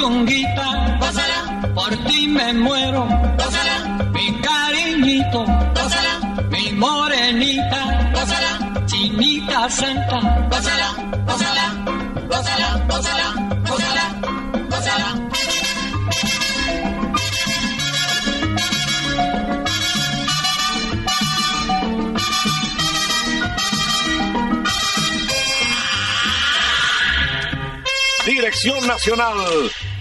Mi puchunguita, gózala, por ti me muero, gózala, mi cariñito, gózala, mi morenita, gózala, chinita santa, gózala, gózala, gózala, gózala, gózala, gózala. Dirección Nacional,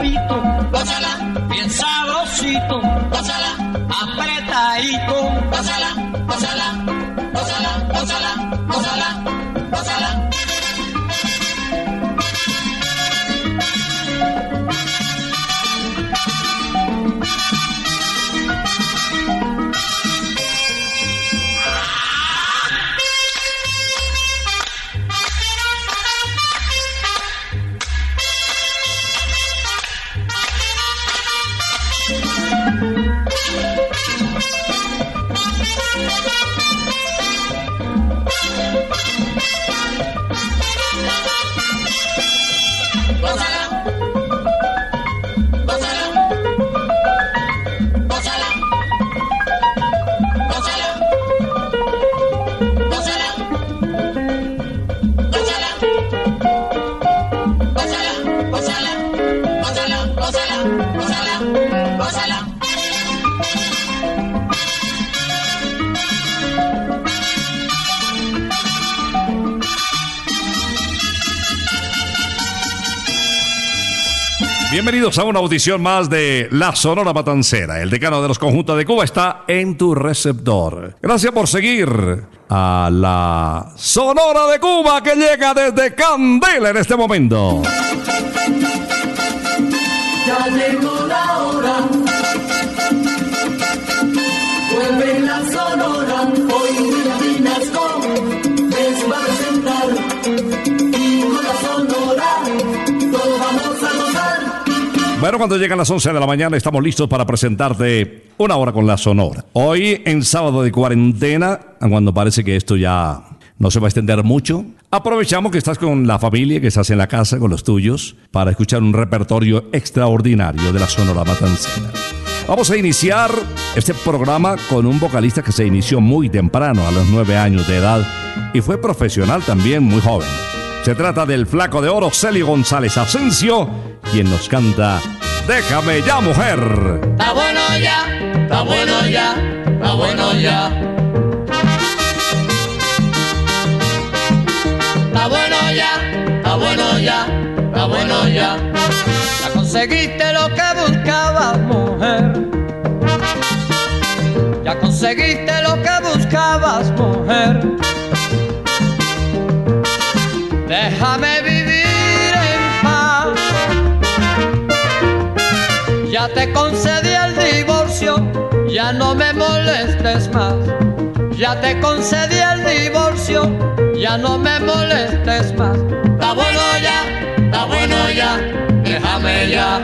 rapito, pásala, bien sabrosito, pásala, apretadito, pásala Bienvenidos a una audición más de La Sonora Matancera. El decano de los conjuntos de Cuba está en tu receptor. Gracias por seguir a la Sonora de Cuba que llega desde Candela en este momento. Ya llegó la hora. Vuelve la sonora. Bueno, cuando llegan las 11 de la mañana estamos listos para presentarte una hora con la Sonora. Hoy en sábado de cuarentena, cuando parece que esto ya no se va a extender mucho, aprovechamos que estás con la familia, que estás en la casa con los tuyos, para escuchar un repertorio extraordinario de la Sonora Matancera. Vamos a iniciar este programa con un vocalista que se inició muy temprano, a los nueve años de edad, y fue profesional también muy joven. Se trata del flaco de oro Celio González Asensio, quien nos canta Déjame ya, mujer. Está bueno ya, está bueno ya, está bueno ya. Está bueno ya, está bueno ya, está bueno ya. Ya conseguiste lo que buscabas, mujer. Ya conseguiste lo que buscabas, mujer. Déjame Ya te concedí el divorcio, ya no me molestes más. Ya te concedí el divorcio, ya no me molestes más. Está bueno ya, está bueno ya, déjame ya.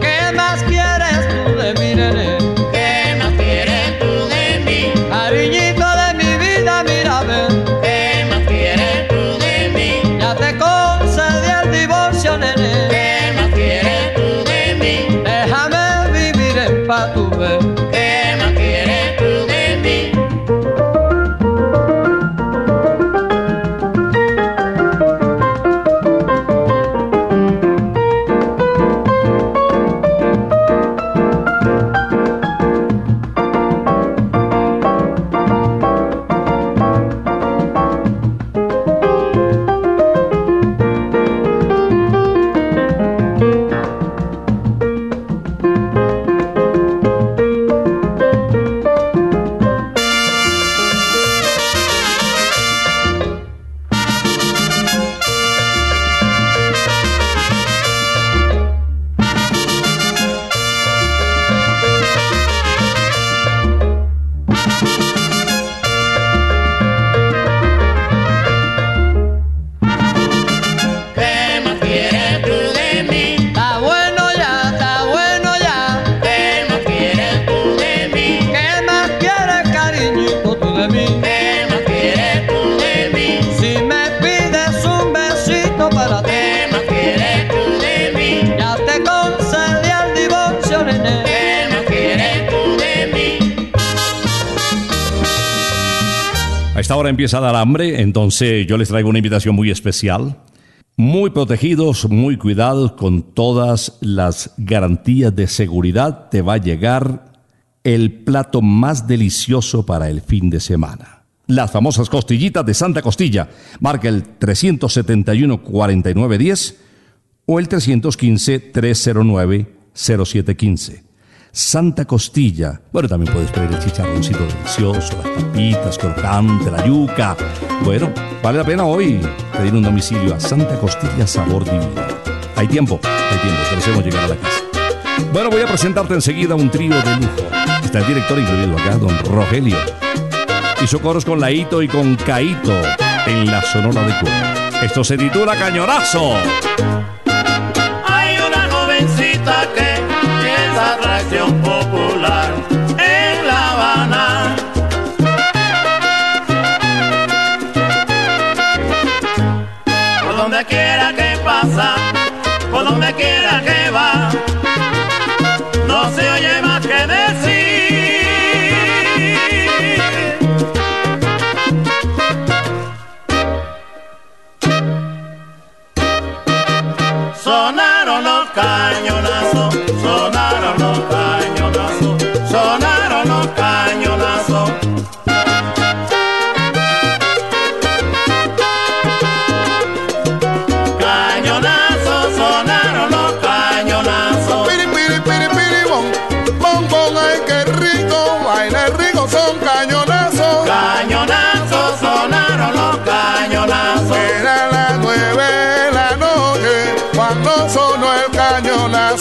¿Qué más quieres tú de mí, esta hora empieza a dar hambre, entonces yo les traigo una invitación muy especial. Muy protegidos, muy cuidados, con todas las garantías de seguridad, te va a llegar el plato más delicioso para el fin de semana. Las famosas costillitas de Santa Costilla. Marca el 371-4910 o el 315-309-0715. Santa Costilla. Bueno, también puedes pedir el chicharroncito delicioso, las papitas, crocante, la yuca. Bueno, vale la pena hoy pedir un domicilio a Santa Costilla Sabor Divino. Hay tiempo, hay tiempo, hacemos llegar a la casa. Bueno, voy a presentarte enseguida un trío de lujo. Está el director incluido acá, don Rogelio. Hizo coros con Laito y con Caito en la Sonora de Cuba. Esto se titula Cañonazo. Por donde quiera que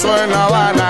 cañonazo en La Habana.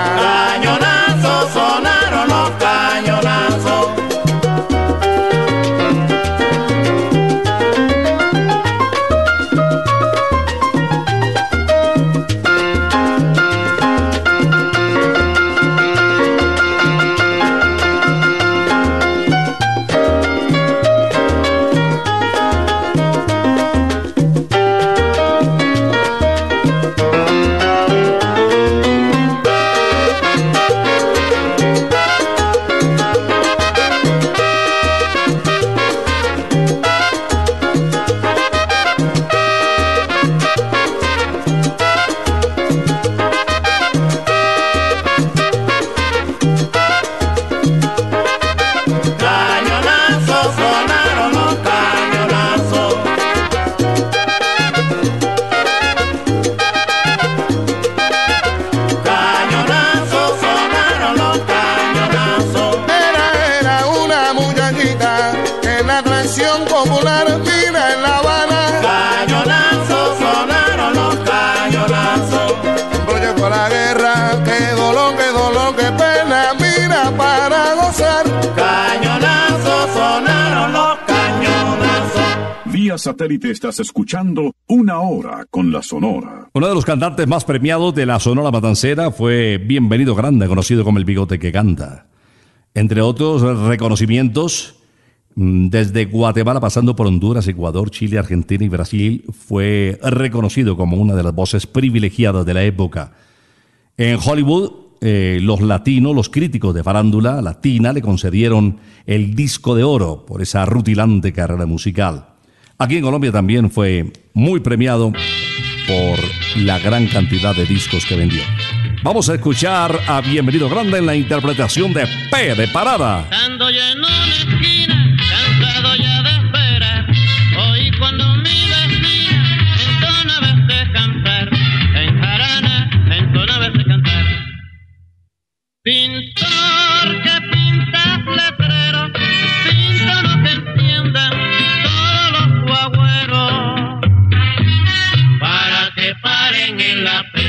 satélite estás escuchando Una Hora con la Sonora. Uno de los cantantes más premiados de la Sonora Matancera fue Bienvenido Grande, conocido como el bigote que canta. Entre otros reconocimientos, mm, desde Guatemala pasando por Honduras, Ecuador, Chile, Argentina y Brasil, fue reconocido como una de las voces privilegiadas de la época. En Hollywood, eh, los latinos, los críticos de farándula latina, le concedieron el disco de oro por esa rutilante carrera musical. Aquí en Colombia también fue muy premiado por la gran cantidad de discos que vendió. Vamos a escuchar a Bienvenido Grande en la interpretación de P de Parada. In up.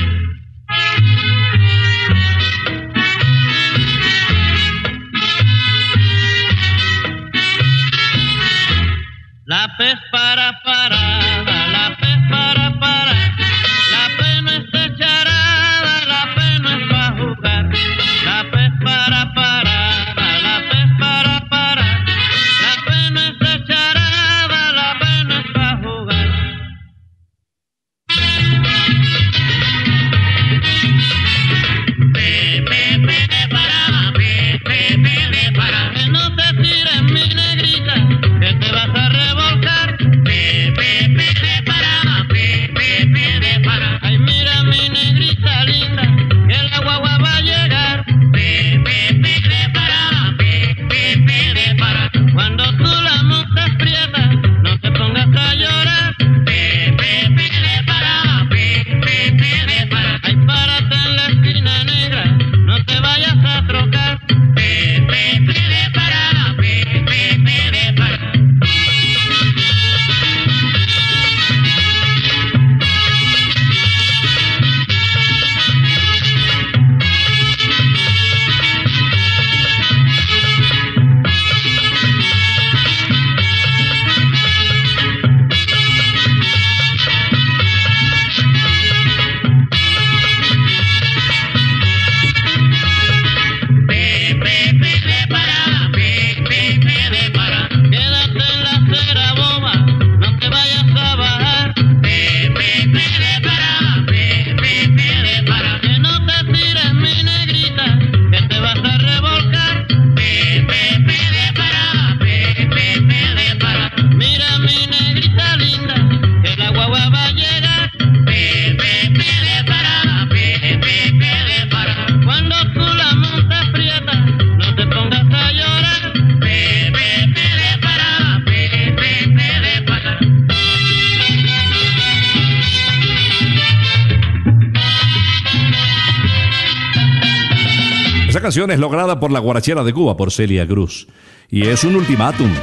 canción es lograda por la guarachera de Cuba, por Celia Cruz. Y es un ultimátum.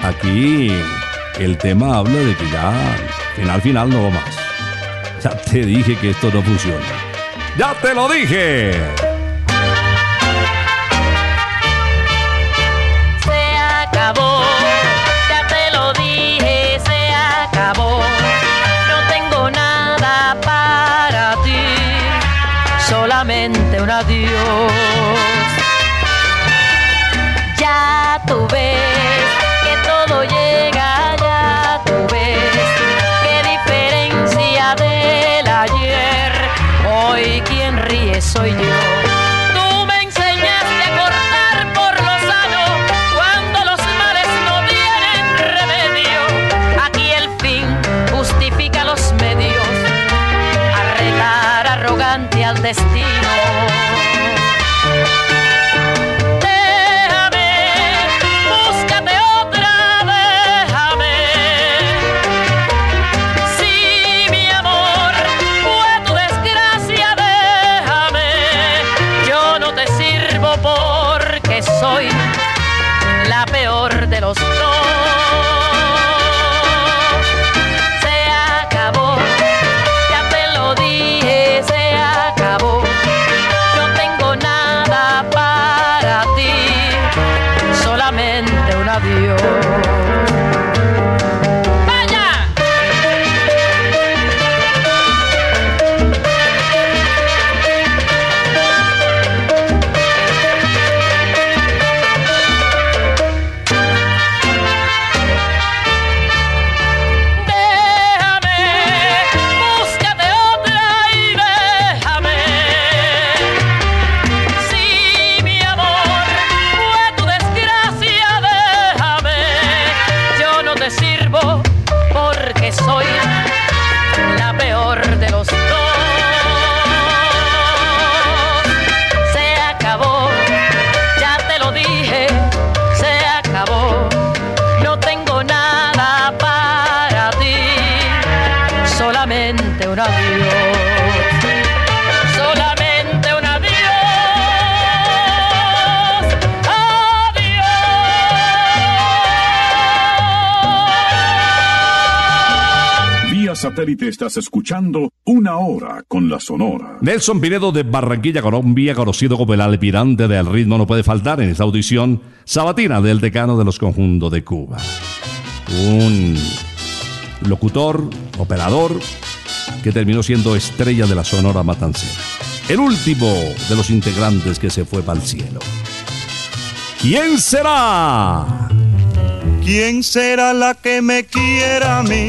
Aquí el tema habla de que ya, final, final, no va más. Ya te dije que esto no funciona. ¡Ya te lo dije! solamente un adiós. Vía satélite estás escuchando Una Hora con la Sonora. Nelson Pinedo de Barranquilla, Colombia, conocido como el alpirante del ritmo, no puede faltar en esta audición sabatina del decano de los conjuntos de Cuba. Un locutor, operador, que terminó siendo estrella de la Sonora Matancera. El último de los integrantes que se fue para el cielo. ¿Quién será? ¿Quién será la que me quiera a mí?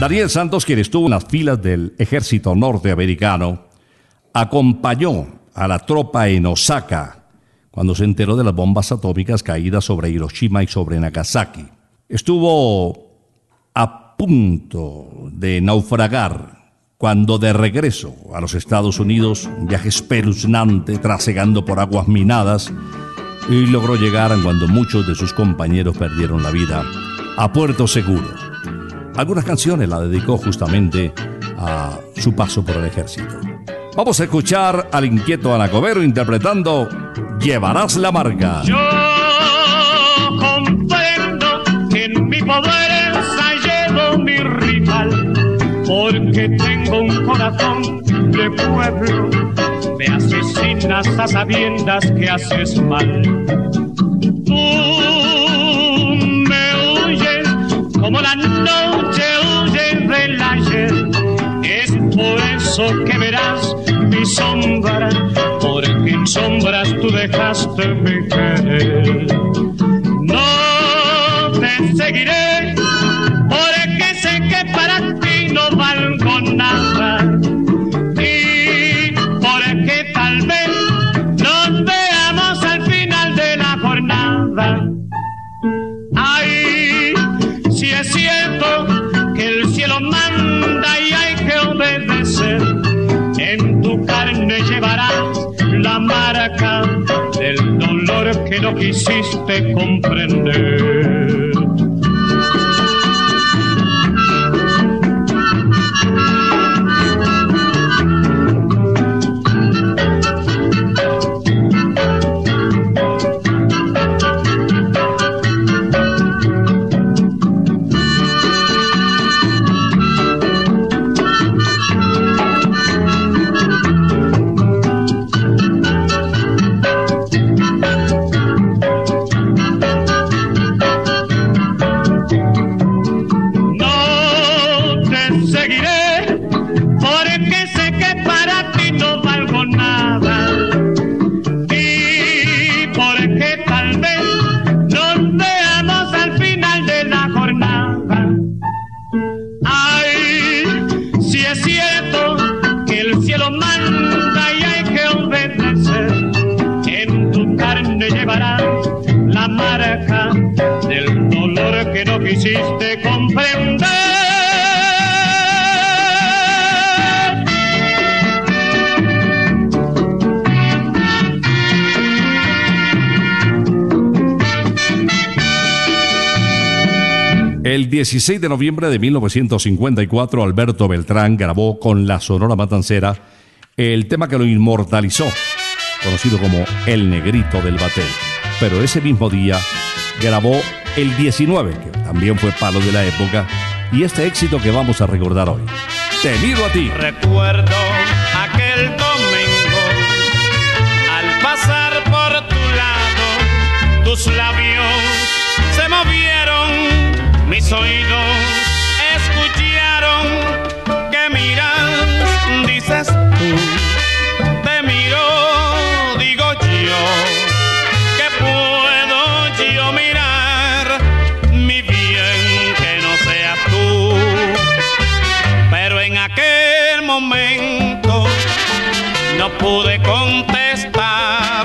Daniel Santos, quien estuvo en las filas del ejército norteamericano, acompañó a la tropa en Osaka cuando se enteró de las bombas atómicas caídas sobre Hiroshima y sobre Nagasaki. Estuvo a punto de naufragar cuando de regreso a los Estados Unidos, un viaje espeluznante, trasegando por aguas minadas, y logró llegar cuando muchos de sus compañeros perdieron la vida a Puerto Seguro. Algunas canciones la dedicó justamente a su paso por el ejército. Vamos a escuchar al inquieto Anacobero interpretando Llevarás la marca. Yo comprendo que en mi poder llevo mi rival, porque tengo un corazón de pueblo. Me asesinas a sabiendas que haces mal. Tú me huyes como la noche huye del ayer. Es por eso que verás mi sombra, porque en sombras tú dejaste mi querer. No te seguiré, porque sé que para ti no valgo nada. Que el cielo manda y hay que obedecer, en tu carne llevarás la marca del dolor que no quisiste comprender. 16 de noviembre de 1954, Alberto Beltrán grabó con la Sonora Matancera el tema que lo inmortalizó, conocido como El Negrito del Batel. Pero ese mismo día grabó el 19, que también fue palo de la época, y este éxito que vamos a recordar hoy. Te miro a ti. Recuerdo aquel domingo al pasar por tu lado, tus labios mis oídos escucharon que miras, dices tú, te miro, digo yo, que puedo yo mirar, mi bien que no seas tú. Pero en aquel momento no pude contestar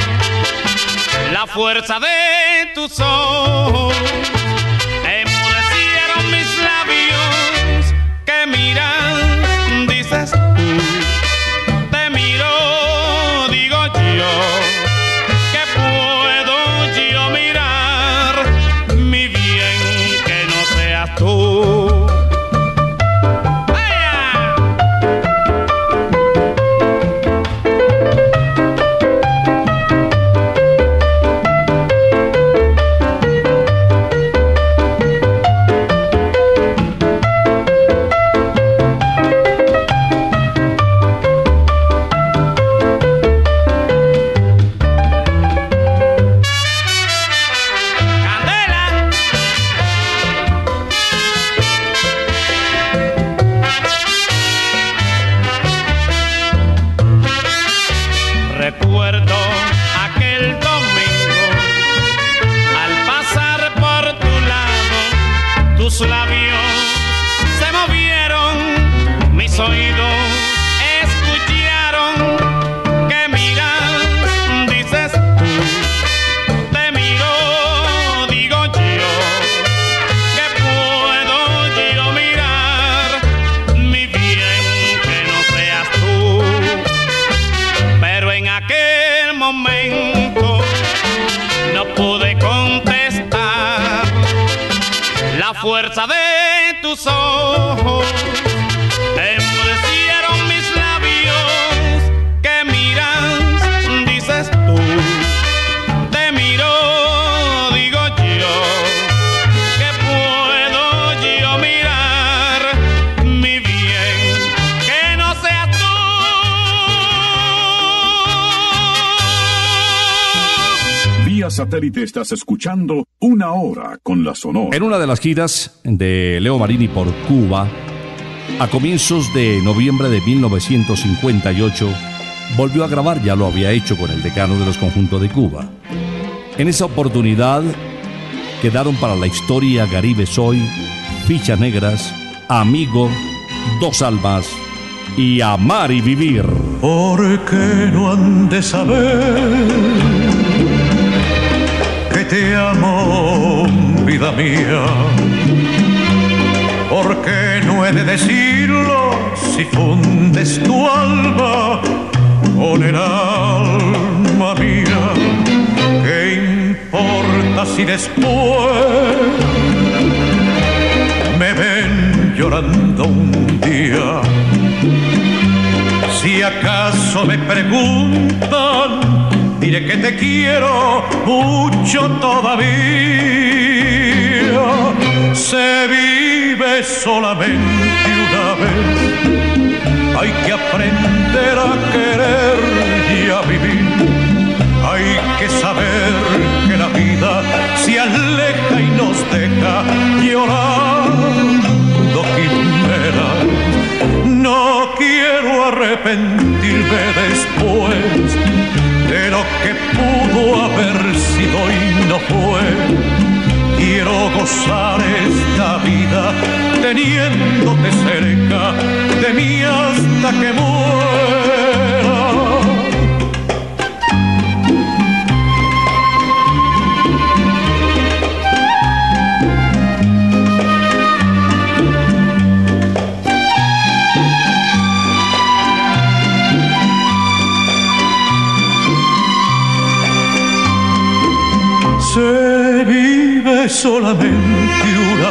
la fuerza de tus ojos. Escuchando Una Hora con la Sonora. En una de las giras de Leo Marini por Cuba, a comienzos de noviembre de 1958, volvió a grabar, ya lo había hecho con el decano de los conjuntos de Cuba. En esa oportunidad quedaron para la historia Garibe Soy, Fichas Negras, Amigo, Dos Almas y Amar y Vivir. Porque no han de saber te amo, vida mía. Porque no he de decirlo si fundes tu alma con el alma mía. ¿Qué importa si después me ven llorando un día? Si acaso me preguntan, diré que te quiero mucho todavía. Se vive solamente una vez, hay que aprender a querer y a vivir. Hay que saber que la vida se aleja y nos deja llorando quimeras. No quiero arrepentirme después de lo que pudo haber sido y no fue. Quiero gozar esta vida teniéndote cerca de mí hasta que muera.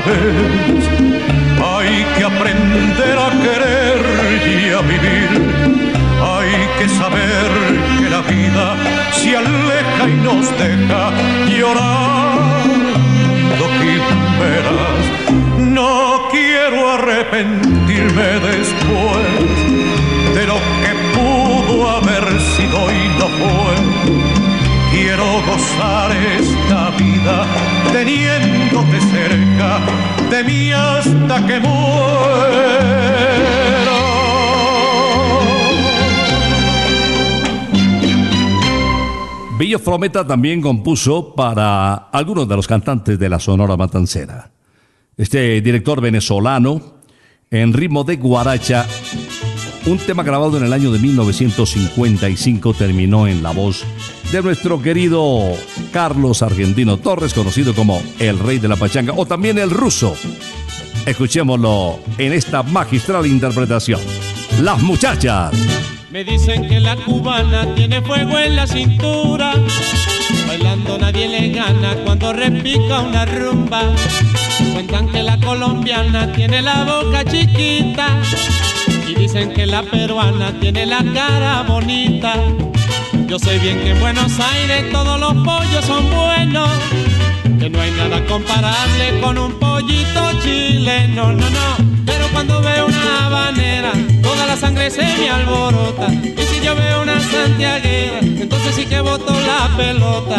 Hay que aprender a querer y a vivir. Hay que saber que la vida se aleja y nos deja llorando quimeras. No quiero arrepentirme después de lo que pudo haber sido y no fue quiero gozar esta vida teniéndote cerca hasta que. Villo Frometa también compuso para algunos de los cantantes de la Sonora Matancera. Este director venezolano, en ritmo de guaracha, un tema grabado en el año de 1955 terminó en la voz de nuestro querido Carlos Argentino Torres, conocido como el rey de la pachanga o también el ruso. Escuchémoslo en esta magistral interpretación. Las muchachas. Me dicen que la cubana tiene fuego en la cintura. Bailando nadie le gana cuando repica una rumba. Cuentan que la colombiana tiene la boca chiquita. Y dicen que la peruana tiene la cara bonita. Yo sé bien que en Buenos Aires todos los pollos son buenos. Que no hay nada comparable con un pollito chileno, no, no. Pero cuando veo una habanera, toda la sangre se me alborota. Y si yo veo una santiaguera, entonces sí que boto la pelota.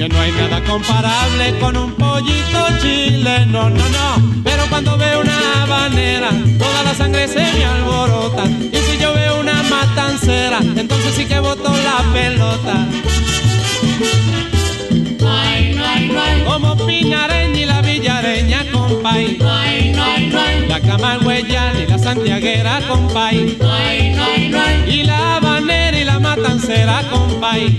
Que no hay nada comparable con un pollito chileno, no, no. Pero cuando veo una habanera, toda la sangre se me alborota. Y si yo veo una matancera, entonces sí que boto la pelota. No no no. Como Pinareña y la Villareña, compay. No no no. La Camagüeyana y la Santiaguera, compay. No no no. Y la habanera y la matancera, compay.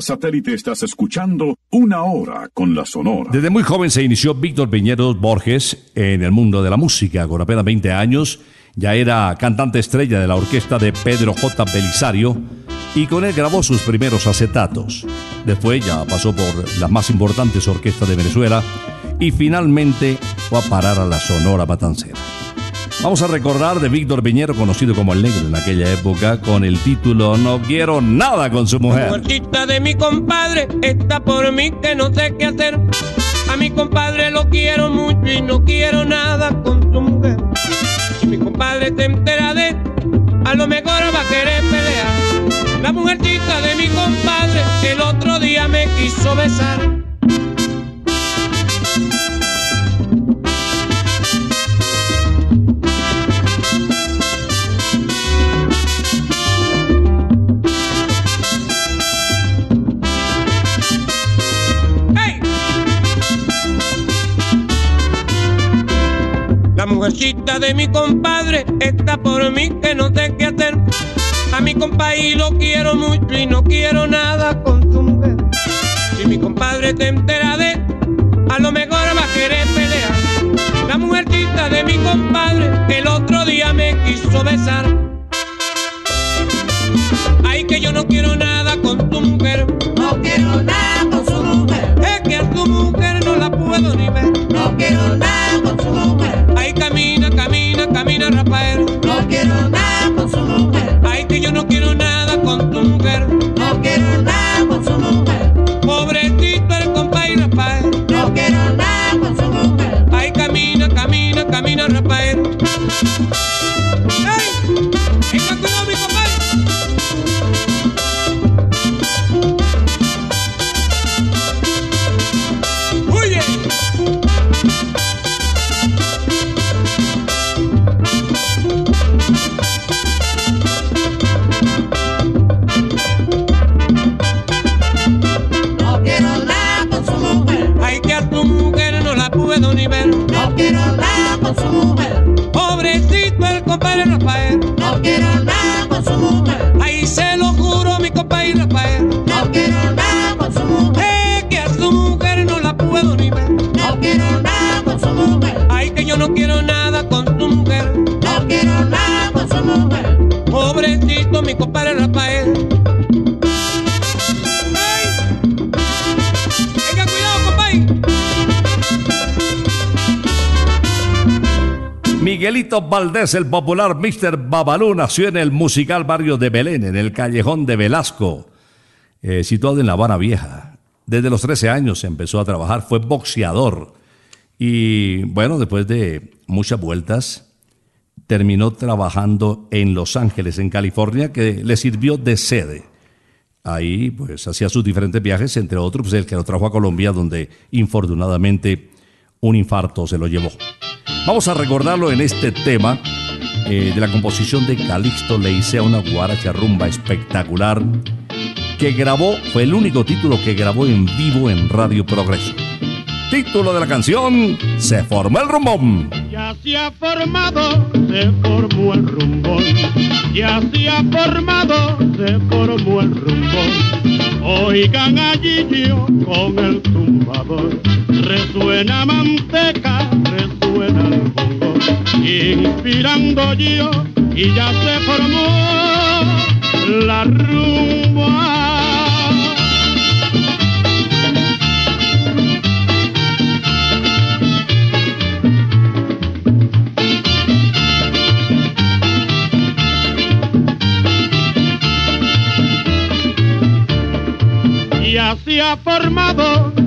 Satélite estás escuchando Una Hora con la Sonora. Desde muy joven se inició Víctor Piñeros Borges en el mundo de la música. Con apenas 20 años ya era cantante estrella de la orquesta de Pedro J. Belisario y con él grabó sus primeros acetatos. Después ya pasó por las más importantes orquestas de Venezuela y finalmente fue a parar a la Sonora Matancera. Vamos a recordar de Víctor Piñero, conocido como el negro en aquella época, con el título No quiero nada con su mujer. Muertita de mi compadre está por mí que no sé qué hacer. A mi compadre lo quiero mucho y no quiero nada con su mujer. Si mi compadre te entera de a lo mejor va a querer pelear. La mujercita de mi compadre el otro día me quiso besar. La mujercita de mi compadre está por mí que no sé qué hacer. A mi compadre lo quiero mucho y no quiero nada con su mujer. Si mi compadre te entera de, a lo mejor va a querer pelear. La mujercita de mi compadre el otro día me quiso besar. Ay, que yo no quiero nada con tu mujer. No quiero nada con su mujer. Es que a tu mujer no la puedo ni ver. No quiero nada Valdés, el popular Mr. Babalú, nació en el musical barrio de Belén, en el callejón de Velasco, eh, situado en La Habana Vieja. Desde los 13 años empezó a trabajar, fue boxeador. Y bueno, después de muchas vueltas, terminó trabajando en Los Ángeles, en California, que le sirvió de sede. Ahí pues hacía sus diferentes viajes, entre otros pues, el que lo trajo a Colombia, donde infortunadamente un infarto se lo llevó. Vamos a recordarlo en este tema eh, de la composición de Calixto Leicea, una guaracha rumba espectacular que grabó, fue el único título que grabó en vivo en Radio Progreso. Título de la canción, Se formó el rumbón. Ya se ha formado, se formó el rumbón. Ya se ha formado, se formó el rumbón. Oigan allí yo con el tumbador. Resuena manteca. Inspirando yo y ya se formó la rumba. Ya se ha formado,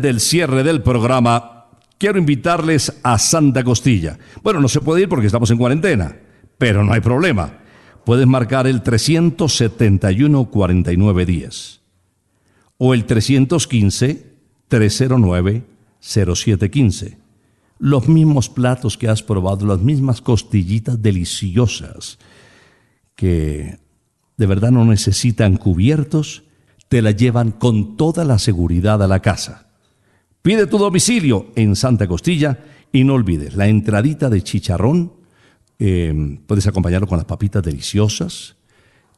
Del cierre del programa, quiero invitarles a Santa Costilla. Bueno, no se puede ir porque estamos en cuarentena, pero no hay problema. Puedes marcar el 371 4910 o el 315 309-0715. Los mismos platos que has probado, las mismas costillitas deliciosas que de verdad no necesitan cubiertos, te la llevan con toda la seguridad a la casa. Pide tu domicilio en Santa Costilla y no olvides la entradita de chicharrón. eh, puedes acompañarlo con las papitas deliciosas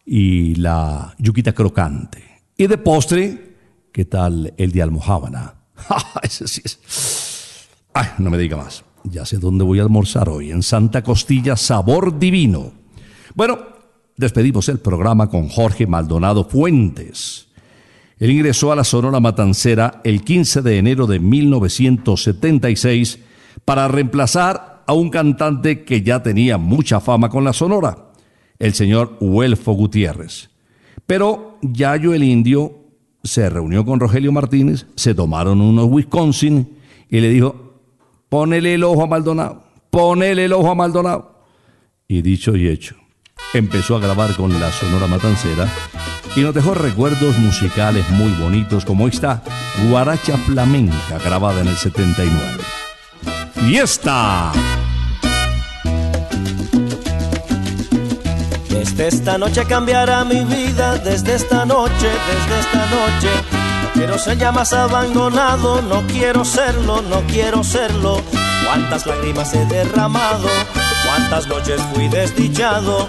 y la yuquita crocante. Y de postre, ¿qué tal el de almohábana? Ay, no me diga más. Ya sé dónde voy a almorzar hoy, en Santa Costilla, sabor divino. Bueno, despedimos el programa con Jorge Maldonado Fuentes. Él ingresó a la Sonora Matancera el 15 de enero de 1976 para reemplazar a un cantante que ya tenía mucha fama con la Sonora, el señor Huelfo Gutiérrez. Pero Yayo el Indio se reunió con Rogelio Martínez, se tomaron unos Wisconsin y le dijo, ponele el ojo a Maldonado, ponele el ojo a Maldonado. Y dicho y hecho, empezó a grabar con la Sonora Matancera y nos dejó recuerdos musicales muy bonitos como esta Guaracha Flamenca grabada en el 79. ¡Fiesta! Desde esta noche cambiará mi vida, desde esta noche, desde esta noche. No quiero ser ya más abandonado, no quiero serlo, no quiero serlo. Cuántas lágrimas he derramado, cuántas noches fui desdichado.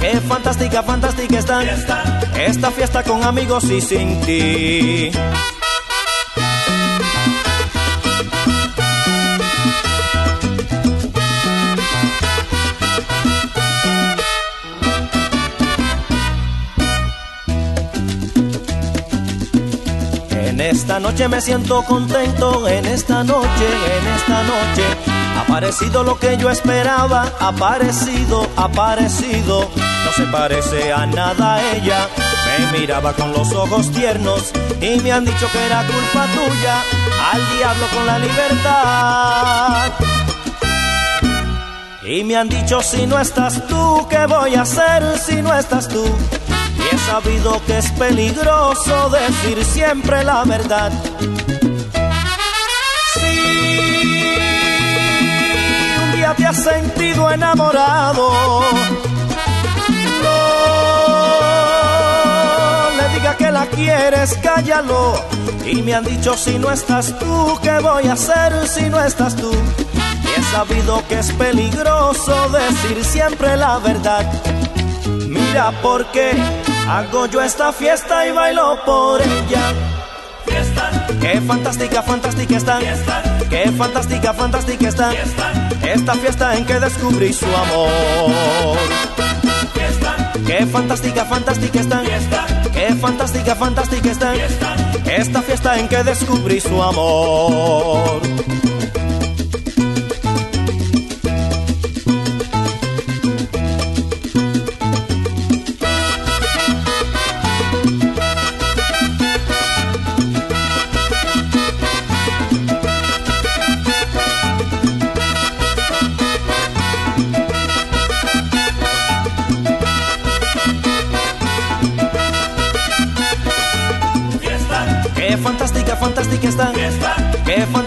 Qué fantástica, fantástica. Fiesta. Esta fiesta con amigos y sin ti. En esta noche me siento contento, en esta noche, en esta noche. Ha aparecido lo que yo esperaba, ha aparecido, ha aparecido. No se parece a nada ella. Me miraba con los ojos tiernos y me han dicho que era culpa tuya. Al diablo con la libertad. Y me han dicho si no estás tú, ¿qué voy a hacer si no estás tú? Y he sabido que es peligroso decir siempre la verdad. Si un día te has sentido enamorado, la quieres, cállalo. Y me han dicho si no estás tú, ¿qué voy a hacer si no estás tú? Y he sabido que es peligroso decir siempre la verdad. Mira por qué hago yo esta fiesta y bailo por ella. Fiesta. Qué fantástica, fantástica están. Fiesta. Qué fantástica, fantástica están. Fiesta. Esta fiesta en que descubrí su amor. Qué fantástica, fantástica están. Qué fantástica, fantástica. Fiesta. Esta fiesta en que descubrí su amor.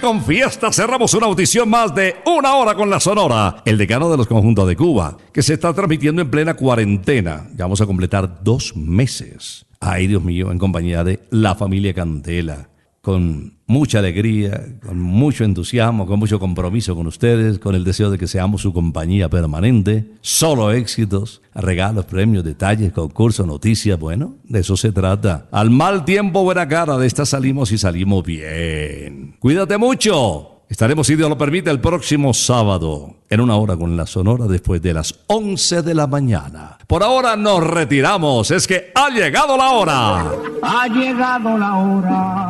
Con fiesta cerramos una audición más de una hora con la Sonora, el decano de los conjuntos de Cuba, que se está transmitiendo en plena cuarentena. Ya vamos a completar dos meses. Ay, Dios mío, en compañía de la familia Candela con mucha alegría, con mucho entusiasmo, con mucho compromiso con ustedes, con el deseo de que seamos su compañía permanente, solo éxitos, regalos, premios, detalles, concursos, noticias, bueno, de eso se trata. Al mal tiempo, buena cara, de esta salimos y salimos bien. Cuídate mucho. Estaremos, si Dios lo permite, el próximo sábado, en una hora con la Sonora, después de las 11 de la mañana. Por ahora nos retiramos, es que ha llegado la hora. Ha llegado la hora.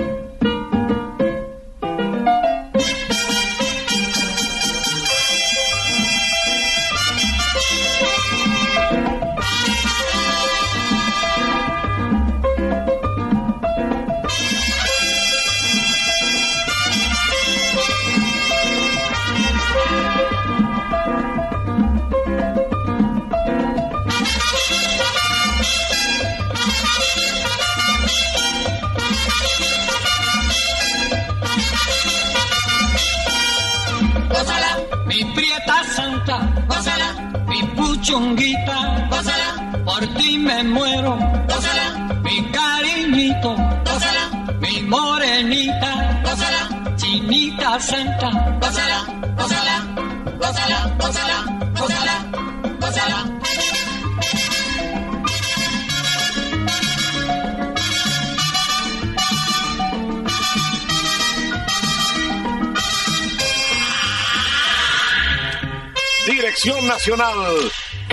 Mi puchunguita, gózala, por ti me muero, gózala, mi cariñito, gózala, mi morenita, gózala, chinita santa, gózala, gózala, gózala, gózala, gózala, gózala. Dirección Nacional,